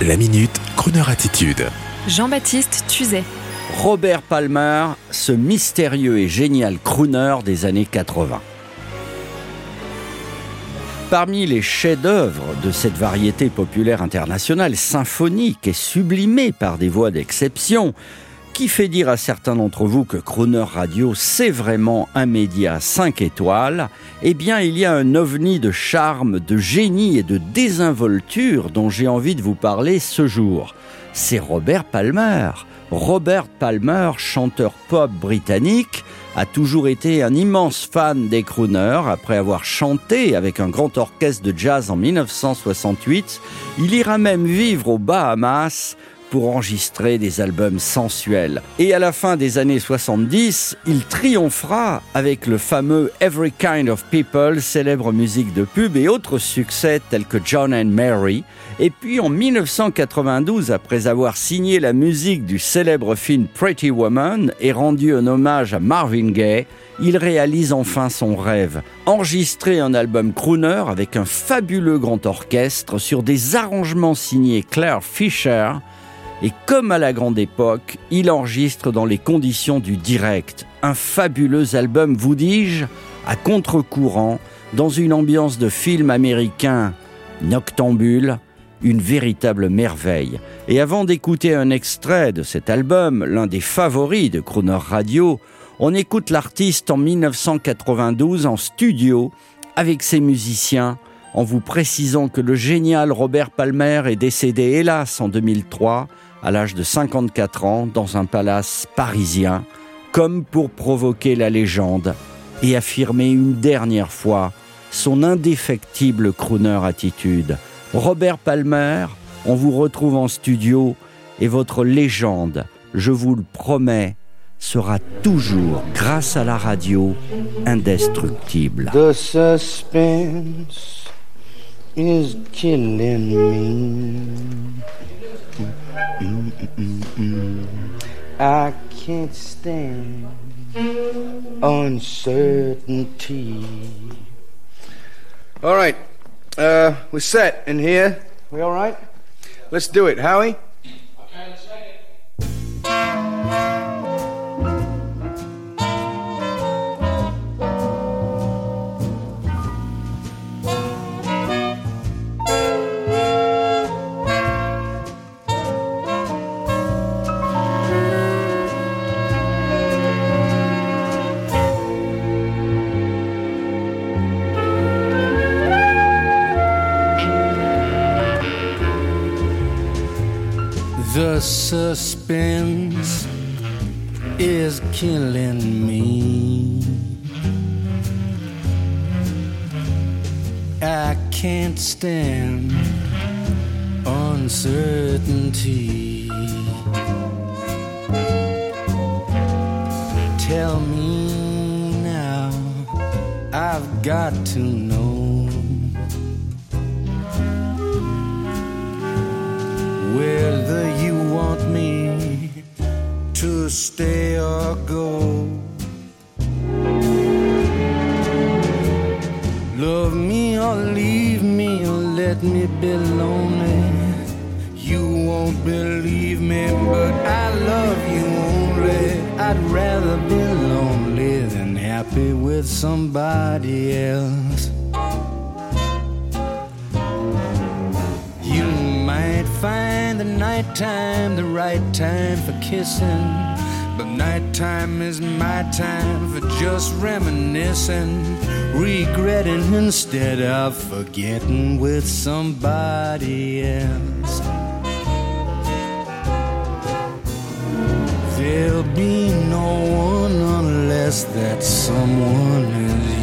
La minute, Kroneur attitude. Jean-Baptiste Tuzet. Robert Palmer, ce mystérieux et génial crooner des années 80. Parmi les chefs-d'œuvre de cette variété populaire internationale symphonique et sublimée par des voix d'exception, qui fait dire à certains d'entre vous que Crooner Radio, c'est vraiment un média 5 étoiles, eh bien, il y a un ovni de charme, de génie et de désinvolture dont j'ai envie de vous parler ce jour. C'est Robert Palmer. Robert Palmer, chanteur pop britannique, a toujours été un immense fan des crooners. Après avoir chanté avec un grand orchestre de jazz en 1968, il ira même vivre aux Bahamas pour enregistrer des albums sensuels. Et à la fin des années 70, il triomphera avec le fameux Every Kind of People, célèbre musique de pub et autres succès tels que John and Mary. Et puis en 1992, après avoir signé la musique du célèbre film Pretty Woman et rendu un hommage à Marvin Gaye, il réalise enfin son rêve, enregistrer un album crooner avec un fabuleux grand orchestre sur des arrangements signés Claire Fisher, et comme à la grande époque, il enregistre dans les conditions du direct. Un fabuleux album, vous dis-je, à contre-courant, dans une ambiance de film américain noctambule, une véritable merveille. Et avant d'écouter un extrait de cet album, l'un des favoris de Croner Radio, on écoute l'artiste en 1992 en studio avec ses musiciens en vous précisant que le génial Robert Palmer est décédé hélas en 2003 à l'âge de 54 ans dans un palace parisien, comme pour provoquer la légende et affirmer une dernière fois son indéfectible crooner attitude. Robert Palmer, on vous retrouve en studio et votre légende, je vous le promets, sera toujours, grâce à la radio, indestructible. Is killing me. I can't stand uncertainty. All right, uh, we're set in here. We all right? Let's do it, Howie. The suspense is killing me. I can't stand uncertainty. Tell me now, I've got to know. Whether you want me to stay or go. Love me or leave me or let me be lonely. You won't believe me, but I love you only. I'd rather be lonely than happy with somebody else. The nighttime the right time for kissing. But nighttime is my time for just reminiscing, regretting instead of forgetting with somebody else. There'll be no one unless that someone is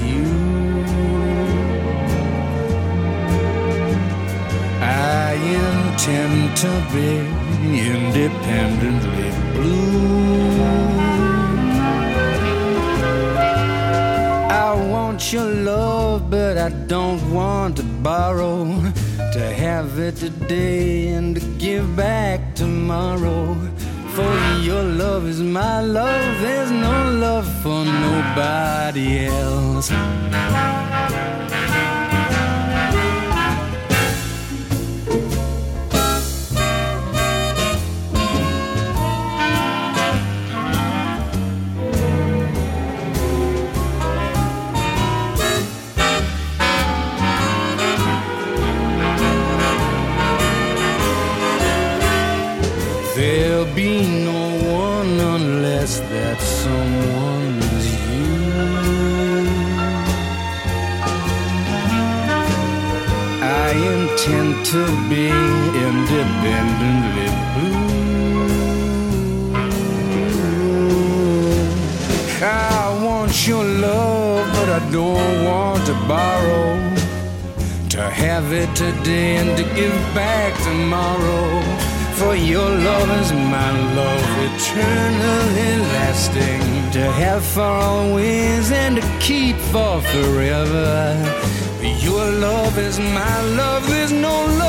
to be independently blue. I want your love, but I don't want to borrow. To have it today and to give back tomorrow. For your love is my love, there's no love for nobody else. guess that someone's you. I intend to be independently blue. I want your love, but I don't want to borrow. To have it today and to give back tomorrow. For your love is my love, eternally lasting. To have for always and to keep for forever. Your love is my love, there's no love